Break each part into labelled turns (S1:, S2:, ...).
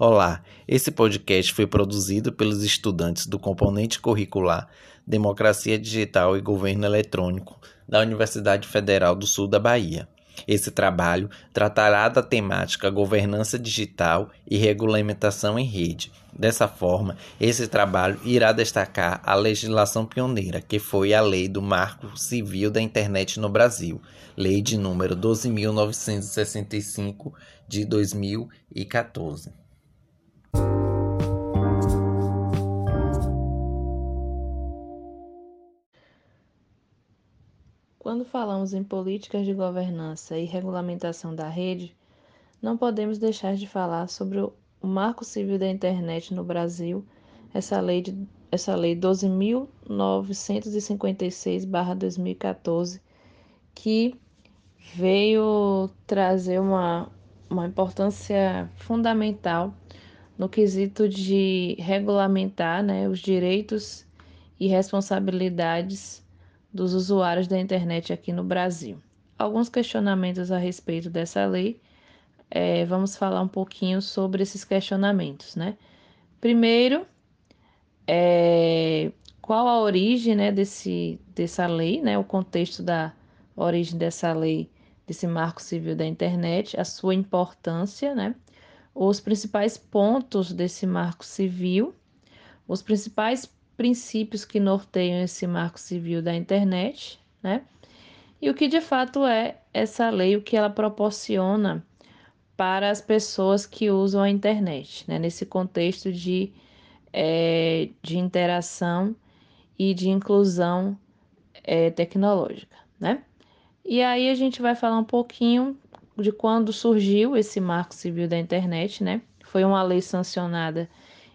S1: Olá, esse podcast foi produzido pelos estudantes do componente curricular Democracia Digital e Governo Eletrônico da Universidade Federal do Sul da Bahia. Esse trabalho tratará da temática governança digital e regulamentação em rede. Dessa forma, esse trabalho irá destacar a legislação pioneira, que foi a Lei do Marco Civil da Internet no Brasil, Lei de número 12.965 de 2014.
S2: Quando falamos em políticas de governança e regulamentação da rede, não podemos deixar de falar sobre o Marco Civil da Internet no Brasil, essa lei, de, essa lei 12.956-2014, que veio trazer uma, uma importância fundamental no quesito de regulamentar né, os direitos e responsabilidades dos usuários da internet aqui no Brasil. Alguns questionamentos a respeito dessa lei. É, vamos falar um pouquinho sobre esses questionamentos, né? Primeiro, é, qual a origem né, desse, dessa lei, né? O contexto da origem dessa lei, desse marco civil da internet, a sua importância, né? Os principais pontos desse marco civil, os principais princípios que norteiam esse marco civil da internet, né? E o que de fato é essa lei, o que ela proporciona para as pessoas que usam a internet, né? Nesse contexto de, é, de interação e de inclusão é, tecnológica, né? E aí a gente vai falar um pouquinho de quando surgiu esse marco civil da internet, né? Foi uma lei sancionada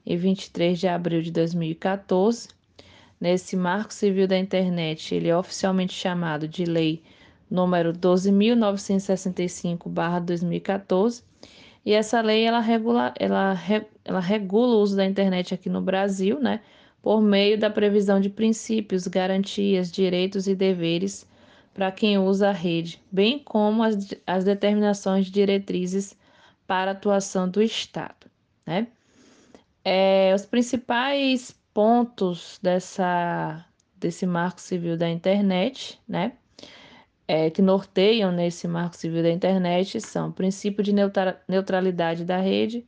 S2: em 23 de abril de 2014. Nesse Marco Civil da Internet, ele é oficialmente chamado de Lei número 12.965/2014. E essa lei ela regula, ela, ela regula o uso da internet aqui no Brasil, né, por meio da previsão de princípios, garantias, direitos e deveres para quem usa a rede, bem como as, as determinações de diretrizes para a atuação do Estado. Né? É, os principais pontos dessa, desse marco civil da internet, né? É, que norteiam nesse marco civil da internet são o princípio de neutralidade da rede,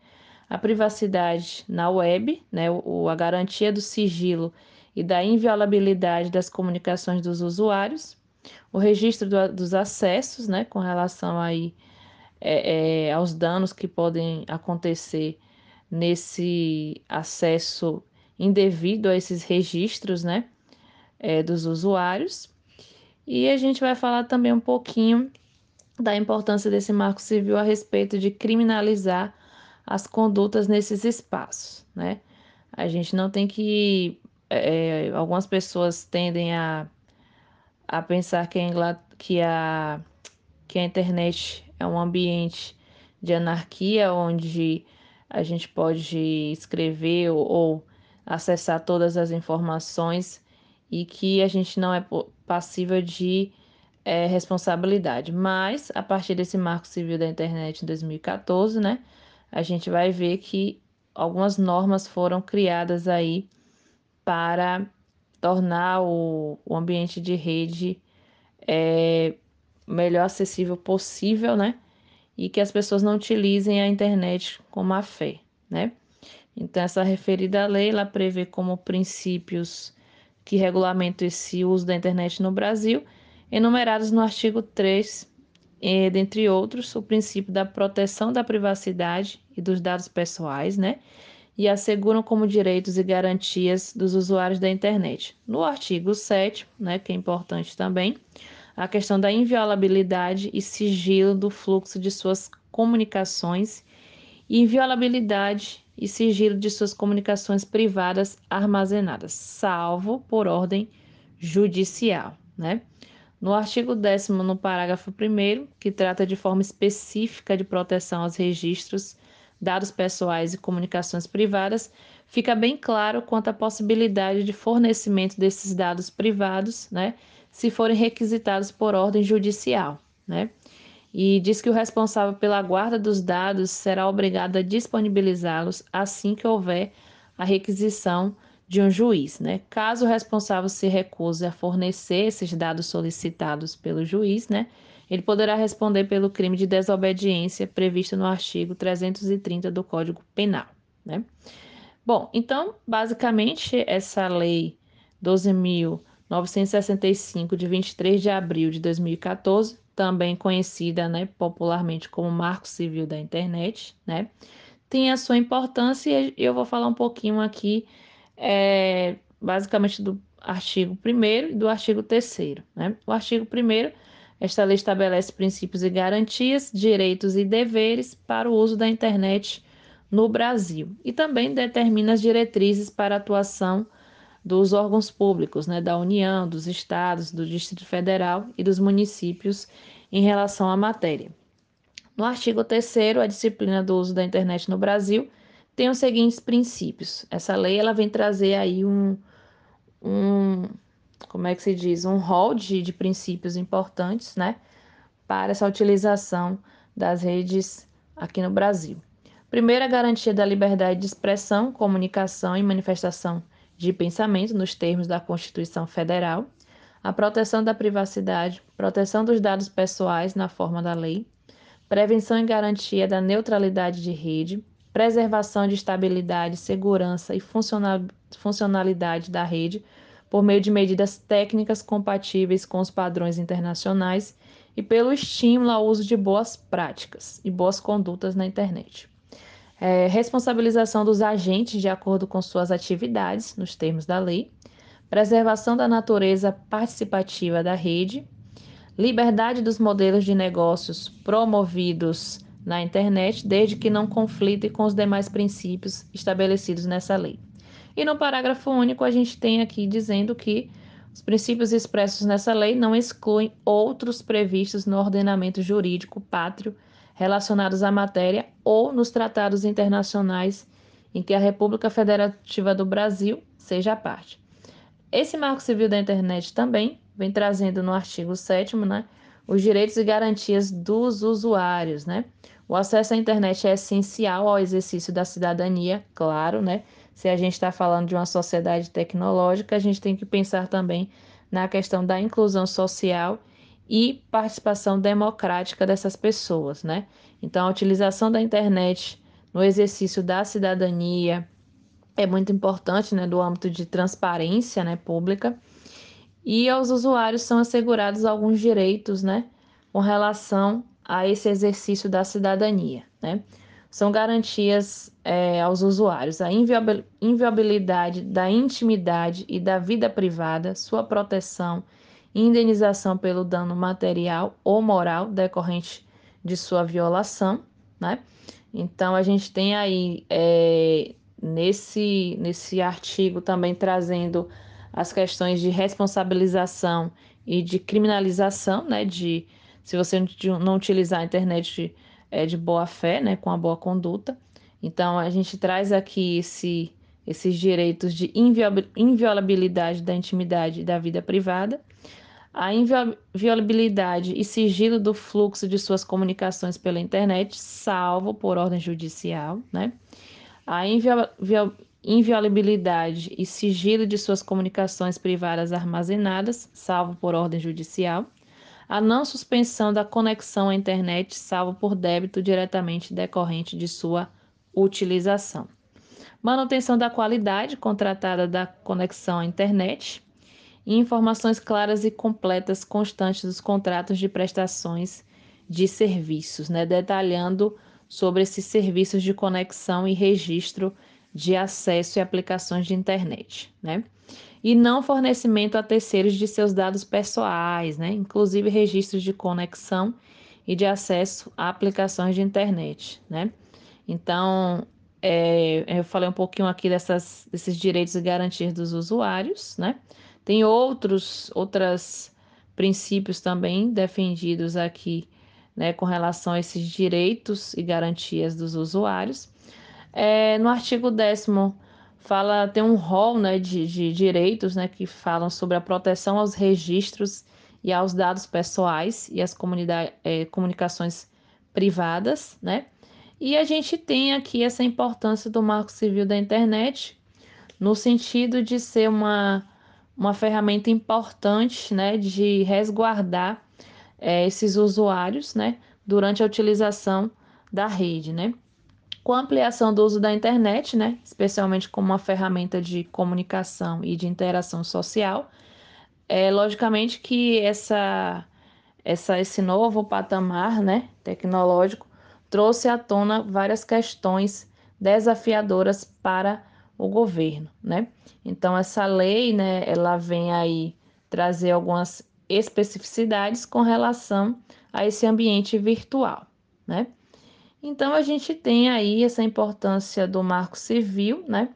S2: a privacidade na web, né, o, a garantia do sigilo e da inviolabilidade das comunicações dos usuários, o registro do, dos acessos, né, com relação aí é, é, aos danos que podem acontecer nesse acesso indevido a esses registros, né, é, dos usuários. E a gente vai falar também um pouquinho da importância desse marco civil a respeito de criminalizar as condutas nesses espaços, né? A gente não tem que. É, algumas pessoas tendem a, a pensar que a, que, a, que a internet é um ambiente de anarquia onde a gente pode escrever ou, ou acessar todas as informações e que a gente não é passível de é, responsabilidade. Mas, a partir desse marco civil da internet em 2014, né, a gente vai ver que algumas normas foram criadas aí para tornar o, o ambiente de rede é, melhor acessível possível, né? E que as pessoas não utilizem a internet com má fé, né? Então, essa referida lei, ela prevê como princípios que regulamentam esse uso da internet no Brasil, enumerados no artigo 3, e, dentre outros, o princípio da proteção da privacidade e dos dados pessoais, né? E asseguram como direitos e garantias dos usuários da internet. No artigo 7, né, que é importante também, a questão da inviolabilidade e sigilo do fluxo de suas comunicações, inviolabilidade e sigilo de suas comunicações privadas armazenadas, salvo por ordem judicial, né? No artigo 10 no parágrafo 1 que trata de forma específica de proteção aos registros, dados pessoais e comunicações privadas, fica bem claro quanto à possibilidade de fornecimento desses dados privados, né, se forem requisitados por ordem judicial, né? e diz que o responsável pela guarda dos dados será obrigado a disponibilizá-los assim que houver a requisição de um juiz. Né? Caso o responsável se recuse a fornecer esses dados solicitados pelo juiz, né, ele poderá responder pelo crime de desobediência previsto no artigo 330 do Código Penal. Né? Bom, então, basicamente, essa lei 12.965, de 23 de abril de 2014, também conhecida né, popularmente como Marco Civil da Internet, né, tem a sua importância e eu vou falar um pouquinho aqui, é, basicamente, do artigo 1 e do artigo 3. Né? O artigo 1, esta lei estabelece princípios e garantias, direitos e deveres para o uso da internet no Brasil e também determina as diretrizes para a atuação dos órgãos públicos, né, da União, dos estados, do Distrito Federal e dos municípios em relação à matéria. No artigo 3 a disciplina do uso da internet no Brasil tem os seguintes princípios. Essa lei ela vem trazer aí um, um como é que se diz, um rol de, de princípios importantes, né, para essa utilização das redes aqui no Brasil. Primeiro, a garantia da liberdade de expressão, comunicação e manifestação de pensamento nos termos da Constituição Federal, a proteção da privacidade, proteção dos dados pessoais na forma da lei, prevenção e garantia da neutralidade de rede, preservação de estabilidade, segurança e funcionalidade da rede por meio de medidas técnicas compatíveis com os padrões internacionais e pelo estímulo ao uso de boas práticas e boas condutas na internet é, responsabilização dos agentes de acordo com suas atividades, nos termos da lei, preservação da natureza participativa da rede, liberdade dos modelos de negócios promovidos na internet, desde que não conflitem com os demais princípios estabelecidos nessa lei. E no parágrafo único, a gente tem aqui dizendo que os princípios expressos nessa lei não excluem outros previstos no ordenamento jurídico pátrio relacionados à matéria ou nos tratados internacionais em que a República Federativa do Brasil seja parte. Esse Marco Civil da Internet também vem trazendo no artigo 7 né, os direitos e garantias dos usuários, né? O acesso à internet é essencial ao exercício da cidadania, claro, né? Se a gente está falando de uma sociedade tecnológica, a gente tem que pensar também na questão da inclusão social e participação democrática dessas pessoas, né? Então, a utilização da internet no exercício da cidadania é muito importante, né, do âmbito de transparência, né, pública. E aos usuários são assegurados alguns direitos, né, com relação a esse exercício da cidadania, né? São garantias é, aos usuários a inviolabilidade da intimidade e da vida privada, sua proteção indenização pelo dano material ou moral decorrente de sua violação, né? Então a gente tem aí é, nesse, nesse artigo também trazendo as questões de responsabilização e de criminalização, né? De se você não utilizar a internet é, de boa fé, né? Com a boa conduta. Então a gente traz aqui esse, esses direitos de inviolabilidade da intimidade e da vida privada a inviolabilidade e sigilo do fluxo de suas comunicações pela internet, salvo por ordem judicial, né? A inviolabilidade e sigilo de suas comunicações privadas armazenadas, salvo por ordem judicial. A não suspensão da conexão à internet, salvo por débito diretamente decorrente de sua utilização. Manutenção da qualidade contratada da conexão à internet, e informações claras e completas constantes dos contratos de prestações de serviços, né, detalhando sobre esses serviços de conexão e registro de acesso e aplicações de internet, né? E não fornecimento a terceiros de seus dados pessoais, né? Inclusive registros de conexão e de acesso a aplicações de internet, né? Então, é, eu falei um pouquinho aqui dessas, desses direitos e garantias dos usuários, né? Tem outros outros princípios também defendidos aqui, né, com relação a esses direitos e garantias dos usuários. É, no artigo 10 fala, tem um rol né, de, de direitos né, que falam sobre a proteção aos registros e aos dados pessoais e às é, comunicações privadas, né? E a gente tem aqui essa importância do Marco Civil da Internet, no sentido de ser uma, uma ferramenta importante, né, de resguardar é, esses usuários, né, durante a utilização da rede, né. Com a ampliação do uso da internet, né, especialmente como uma ferramenta de comunicação e de interação social, é logicamente que essa, essa esse novo patamar, né, tecnológico trouxe à tona várias questões desafiadoras para o governo, né? Então essa lei, né, ela vem aí trazer algumas especificidades com relação a esse ambiente virtual, né? Então a gente tem aí essa importância do Marco Civil, né,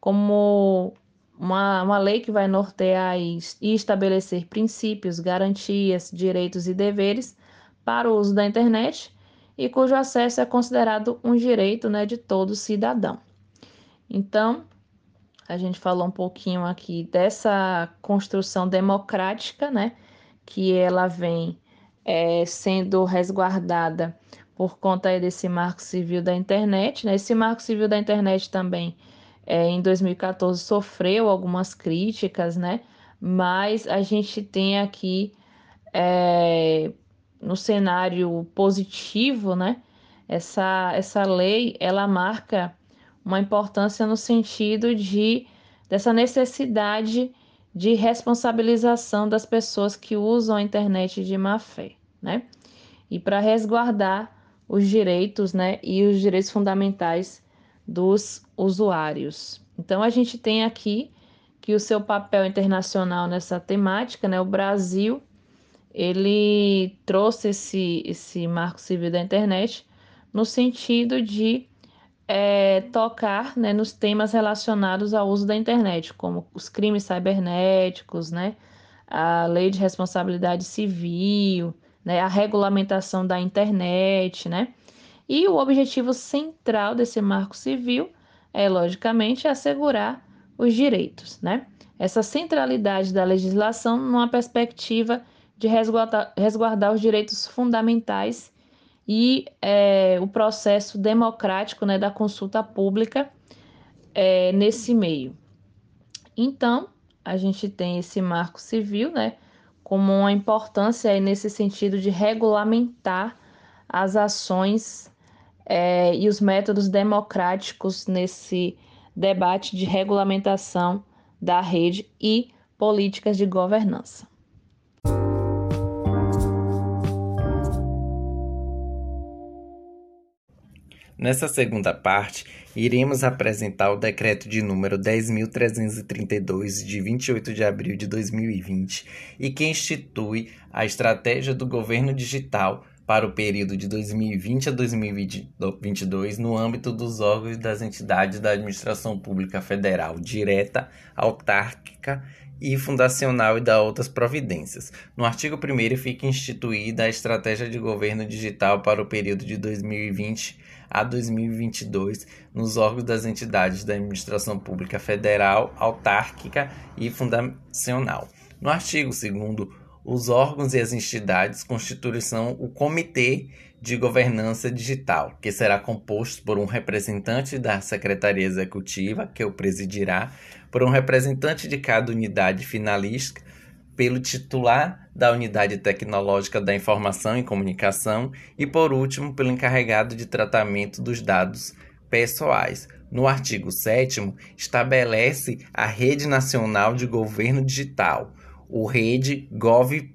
S2: como uma, uma lei que vai nortear e, e estabelecer princípios, garantias, direitos e deveres para o uso da internet e cujo acesso é considerado um direito né, de todo cidadão. Então, a gente falou um pouquinho aqui dessa construção democrática, né, que ela vem é, sendo resguardada por conta desse marco civil da internet. Né? Esse marco civil da internet também, é, em 2014, sofreu algumas críticas, né? mas a gente tem aqui é, no cenário positivo, né? Essa, essa lei ela marca uma importância no sentido de dessa necessidade de responsabilização das pessoas que usam a internet de má fé, né? E para resguardar os direitos, né, e os direitos fundamentais dos usuários. Então a gente tem aqui que o seu papel internacional nessa temática, né, o Brasil ele trouxe esse, esse marco civil da internet no sentido de é, tocar né, nos temas relacionados ao uso da internet, como os crimes cibernéticos, né, a lei de responsabilidade civil, né, a regulamentação da internet, né, e o objetivo central desse marco civil é, logicamente, assegurar os direitos, né? Essa centralidade da legislação numa perspectiva de resguardar, resguardar os direitos fundamentais e é, o processo democrático né, da consulta pública é, nesse meio. Então, a gente tem esse marco civil, né, como uma importância nesse sentido de regulamentar as ações é, e os métodos democráticos nesse debate de regulamentação da rede e políticas de governança.
S1: Nessa segunda parte, iremos apresentar o decreto de número 10.332, de 28 de abril de 2020, e que institui a estratégia do governo digital para o período de 2020 a 2022 no âmbito dos órgãos das entidades da administração pública federal direta, autárquica e fundacional e da outras providências. No artigo 1 fica instituída a estratégia de governo digital para o período de 2020 a 2022 nos órgãos das entidades da administração pública federal, autárquica e fundacional. No artigo 2 os órgãos e as entidades constituirão o Comitê de Governança Digital, que será composto por um representante da Secretaria Executiva, que o presidirá, por um representante de cada unidade finalística, pelo titular da Unidade Tecnológica da Informação e Comunicação e, por último, pelo encarregado de tratamento dos dados pessoais. No artigo 7, estabelece a Rede Nacional de Governo Digital, o rede.gov.br,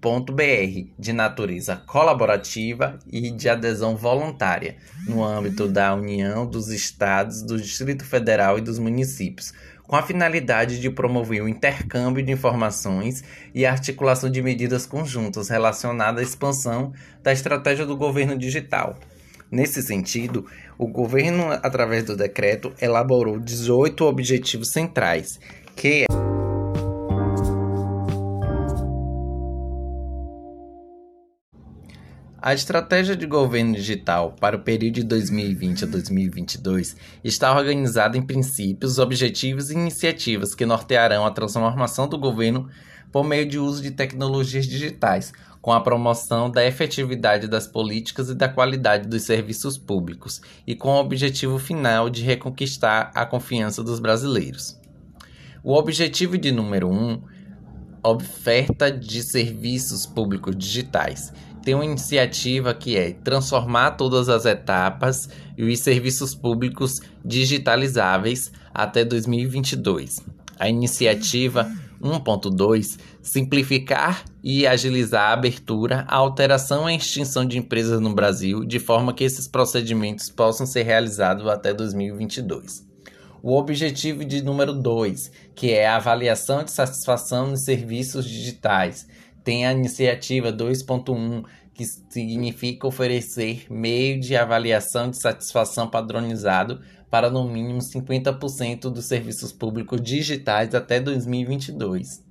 S1: de natureza colaborativa e de adesão voluntária, no âmbito da União, dos Estados, do Distrito Federal e dos municípios com a finalidade de promover o intercâmbio de informações e a articulação de medidas conjuntas relacionadas à expansão da estratégia do governo digital. Nesse sentido, o governo, através do decreto, elaborou 18 objetivos centrais, que A estratégia de governo digital para o período de 2020 a 2022 está organizada em princípios, objetivos e iniciativas que nortearão a transformação do governo por meio de uso de tecnologias digitais, com a promoção da efetividade das políticas e da qualidade dos serviços públicos, e com o objetivo final de reconquistar a confiança dos brasileiros. O objetivo de número 1, um, oferta de serviços públicos digitais. Tem uma iniciativa que é transformar todas as etapas e os serviços públicos digitalizáveis até 2022. A iniciativa 1.2 simplificar e agilizar a abertura, a alteração e a extinção de empresas no Brasil, de forma que esses procedimentos possam ser realizados até 2022. O objetivo de número 2, que é a avaliação de satisfação nos serviços digitais, tem a iniciativa 2.1, que significa oferecer meio de avaliação de satisfação padronizado para no mínimo 50% dos serviços públicos digitais até 2022.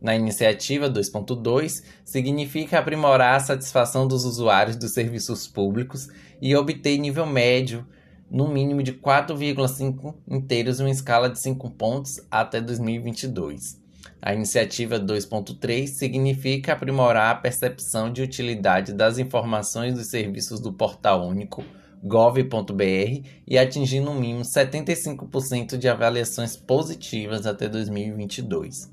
S1: Na iniciativa 2.2, significa aprimorar a satisfação dos usuários dos serviços públicos e obter nível médio, no mínimo de 4,5 inteiros em uma escala de 5 pontos até 2022. A iniciativa 2.3 significa aprimorar a percepção de utilidade das informações dos serviços do Portal Único gov.br e atingir no mínimo 75% de avaliações positivas até 2022.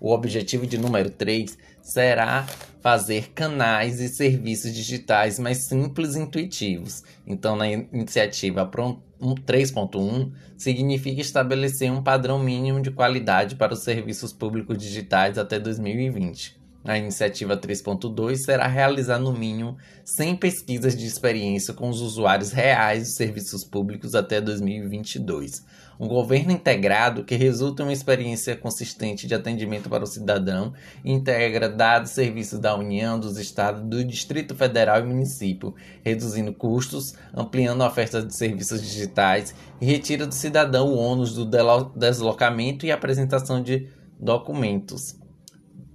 S1: O objetivo de número 3 será fazer canais e serviços digitais mais simples e intuitivos. Então, na iniciativa 3.1, significa estabelecer um padrão mínimo de qualidade para os serviços públicos digitais até 2020. A iniciativa 3.2 será realizar no mínimo 100 pesquisas de experiência com os usuários reais dos serviços públicos até 2022. Um governo integrado que resulta em uma experiência consistente de atendimento para o cidadão, integra dados e serviços da União, dos Estados, do Distrito Federal e município, reduzindo custos, ampliando a oferta de serviços digitais e retira do cidadão o ônus do deslocamento e apresentação de documentos.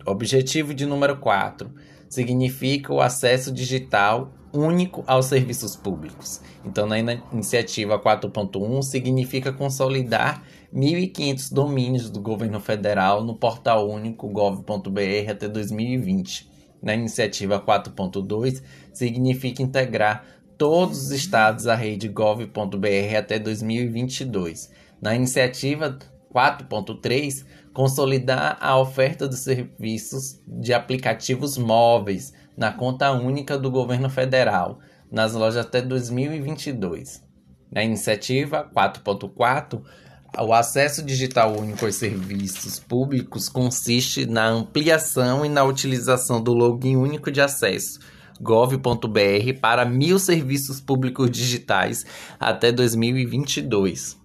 S1: Objetivo de número 4 significa o acesso digital único aos serviços públicos. Então, na iniciativa 4.1 significa consolidar 1.500 domínios do governo federal no portal único gov.br até 2020. Na iniciativa 4.2 significa integrar todos os estados à rede gov.br até 2022. Na iniciativa 4.3 consolidar a oferta de serviços de aplicativos móveis na conta única do governo federal nas lojas até 2022. Na iniciativa 4.4, o acesso digital único aos serviços públicos consiste na ampliação e na utilização do login único de acesso gov.br para mil serviços públicos digitais até 2022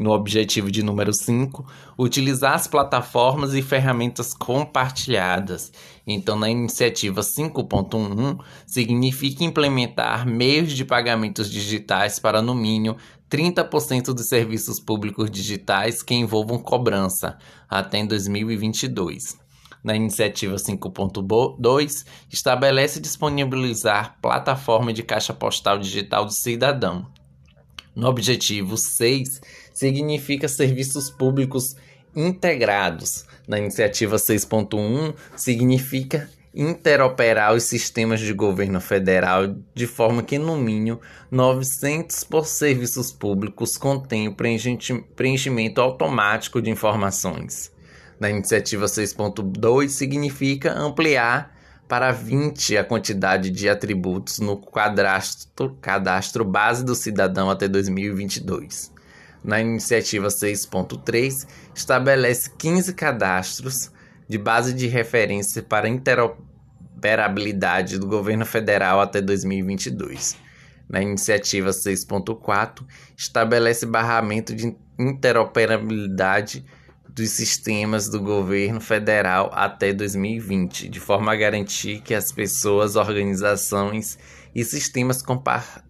S1: no objetivo de número 5, utilizar as plataformas e ferramentas compartilhadas. Então, na iniciativa 5.1 significa implementar meios de pagamentos digitais para no mínimo 30% dos serviços públicos digitais que envolvam cobrança até em 2022. Na iniciativa 5.2, estabelece disponibilizar plataforma de caixa postal digital do cidadão. No objetivo 6, significa serviços públicos integrados. Na iniciativa 6.1, significa interoperar os sistemas de governo federal de forma que, no mínimo, 900 por serviços públicos contenham preenchimento automático de informações. Na iniciativa 6.2, significa ampliar para 20 a quantidade de atributos no cadastro, cadastro base do cidadão até 2022 na iniciativa 6.3, estabelece 15 cadastros de base de referência para interoperabilidade do governo federal até 2022. Na iniciativa 6.4, estabelece barramento de interoperabilidade dos sistemas do governo federal até 2020, de forma a garantir que as pessoas, organizações e sistemas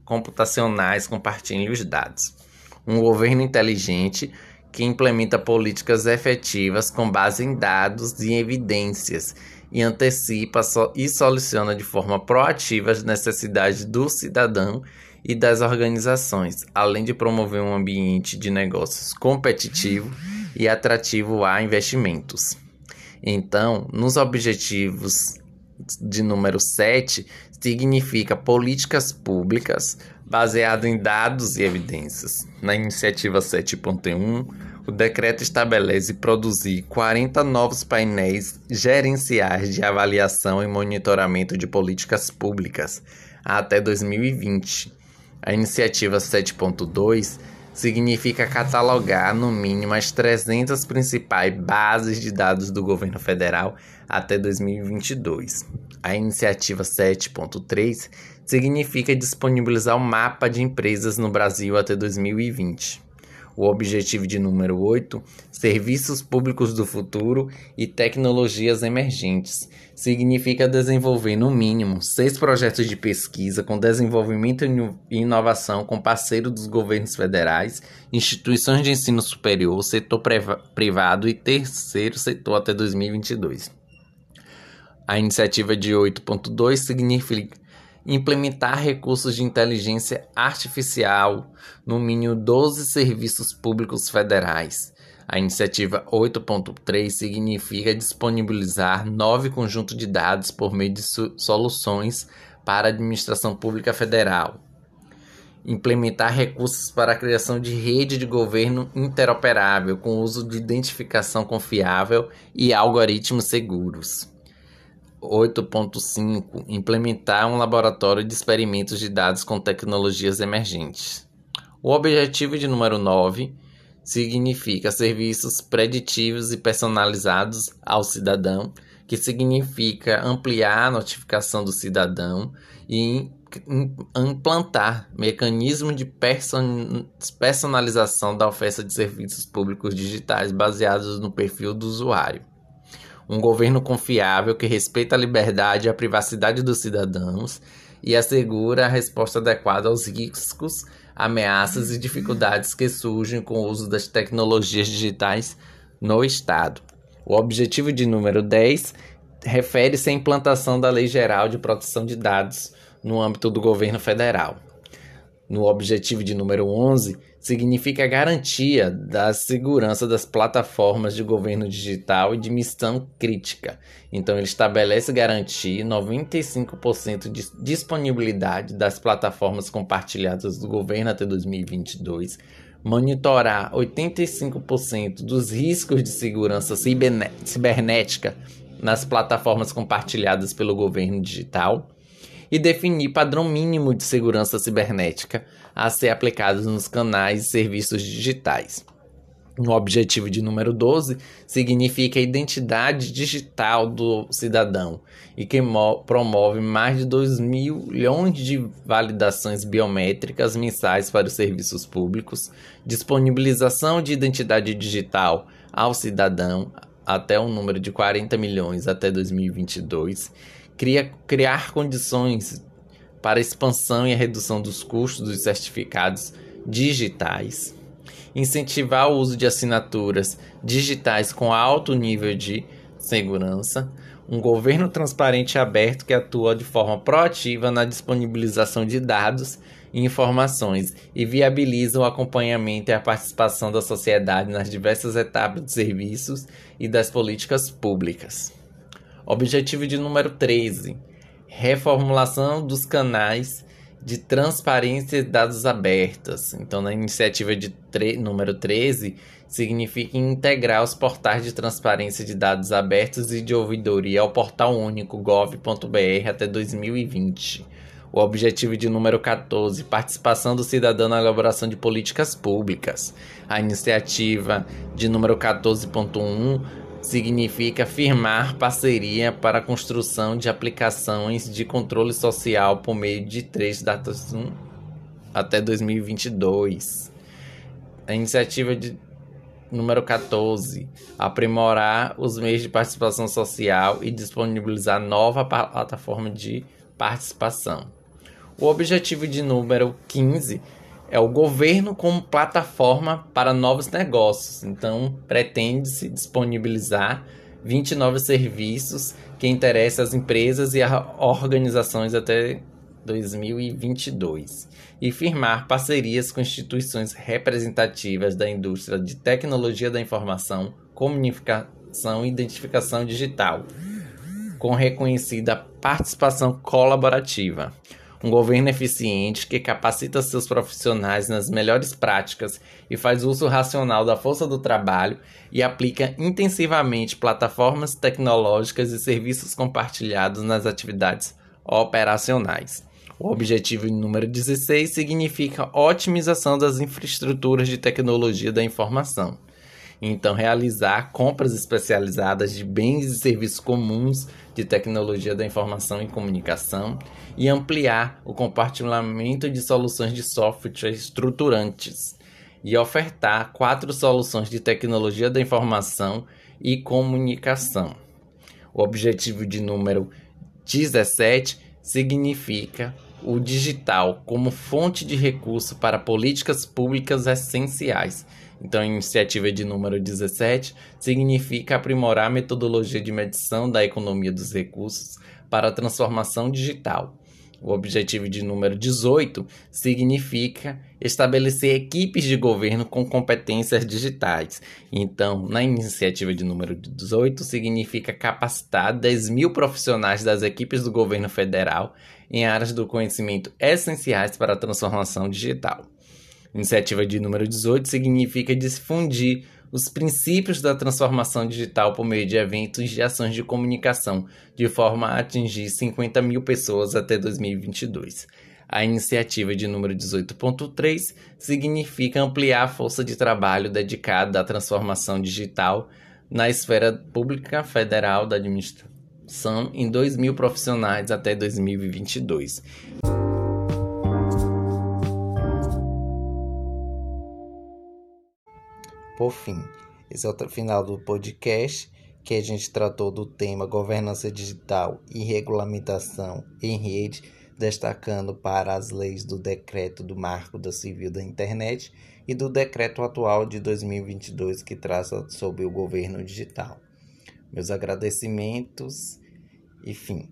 S1: computacionais compartilhem os dados um governo inteligente que implementa políticas efetivas com base em dados e evidências e antecipa e soluciona de forma proativa as necessidades do cidadão e das organizações, além de promover um ambiente de negócios competitivo e atrativo a investimentos. Então, nos objetivos de número 7, significa políticas públicas baseado em dados e evidências. Na iniciativa 7.1, o decreto estabelece produzir 40 novos painéis gerenciais de avaliação e monitoramento de políticas públicas até 2020. A iniciativa 7.2 significa catalogar no mínimo as 300 principais bases de dados do governo federal até 2022. A iniciativa 7.3 significa disponibilizar o um mapa de empresas no Brasil até 2020. O objetivo de número 8, serviços públicos do futuro e tecnologias emergentes, significa desenvolver no mínimo seis projetos de pesquisa com desenvolvimento e inovação com parceiros dos governos federais, instituições de ensino superior, setor privado e terceiro setor até 2022. A iniciativa de 8.2 significa implementar recursos de inteligência artificial no mínimo 12 serviços públicos federais. A iniciativa 8.3 significa disponibilizar nove conjuntos de dados por meio de soluções para a administração pública federal. Implementar recursos para a criação de rede de governo interoperável com uso de identificação confiável e algoritmos seguros. 8.5 Implementar um laboratório de experimentos de dados com tecnologias emergentes. O objetivo de número 9 significa serviços preditivos e personalizados ao cidadão, que significa ampliar a notificação do cidadão e implantar mecanismo de personalização da oferta de serviços públicos digitais baseados no perfil do usuário um governo confiável que respeita a liberdade e a privacidade dos cidadãos e assegura a resposta adequada aos riscos, ameaças e dificuldades que surgem com o uso das tecnologias digitais no Estado. O objetivo de número 10 refere-se à implantação da Lei Geral de Proteção de Dados no âmbito do governo federal. No objetivo de número 11, significa a garantia da segurança das plataformas de governo digital e de missão crítica. Então, ele estabelece garantir 95% de disponibilidade das plataformas compartilhadas do governo até 2022, monitorar 85% dos riscos de segurança cibernética nas plataformas compartilhadas pelo governo digital e definir padrão mínimo de segurança cibernética a ser aplicados nos canais e serviços digitais. O objetivo de número 12 significa a identidade digital do cidadão e que promove mais de 2 milhões de validações biométricas mensais para os serviços públicos, disponibilização de identidade digital ao cidadão até um número de 40 milhões até 2022 cria, criar condições para a expansão e a redução dos custos dos certificados digitais, incentivar o uso de assinaturas digitais com alto nível de segurança, um governo transparente e aberto que atua de forma proativa na disponibilização de dados e informações e viabiliza o acompanhamento e a participação da sociedade nas diversas etapas de serviços e das políticas públicas. Objetivo de número 13: reformulação dos canais de transparência de dados abertas. Então, na iniciativa de número 13, significa integrar os portais de transparência de dados abertos e de ouvidoria ao portal único gov.br até 2020. O objetivo de número 14, participação do cidadão na elaboração de políticas públicas. A iniciativa de número 14.1 significa firmar parceria para a construção de aplicações de controle social por meio de três datas até 2022. A iniciativa de número 14, aprimorar os meios de participação social e disponibilizar nova plataforma de participação. O objetivo de número 15 é o governo como plataforma para novos negócios. Então, pretende-se disponibilizar 20 novos serviços que interessam às empresas e organizações até 2022 e firmar parcerias com instituições representativas da indústria de tecnologia da informação, comunica e identificação digital, com reconhecida participação colaborativa. Um governo eficiente que capacita seus profissionais nas melhores práticas e faz uso racional da força do trabalho e aplica intensivamente plataformas tecnológicas e serviços compartilhados nas atividades operacionais. O objetivo número 16 significa otimização das infraestruturas de tecnologia da informação. Então, realizar compras especializadas de bens e serviços comuns de tecnologia da informação e comunicação e ampliar o compartilhamento de soluções de software estruturantes e ofertar quatro soluções de tecnologia da informação e comunicação. O objetivo de número 17 significa o digital como fonte de recurso para políticas públicas essenciais. Então, a iniciativa de número 17 significa aprimorar a metodologia de medição da economia dos recursos para a transformação digital. O objetivo de número 18 significa estabelecer equipes de governo com competências digitais. Então, na iniciativa de número 18, significa capacitar 10 mil profissionais das equipes do governo federal em áreas do conhecimento essenciais para a transformação digital. Iniciativa de número 18 significa difundir os princípios da transformação digital por meio de eventos e ações de comunicação, de forma a atingir 50 mil pessoas até 2022. A iniciativa de número 18.3 significa ampliar a força de trabalho dedicada à transformação digital na esfera pública federal da administração em 2 mil profissionais até 2022. Por fim, esse é o final do podcast que a gente tratou do tema governança digital e regulamentação em rede, destacando para as leis do decreto do Marco da Civil da Internet e do decreto atual de 2022 que traça sobre o governo digital. Meus agradecimentos e fim.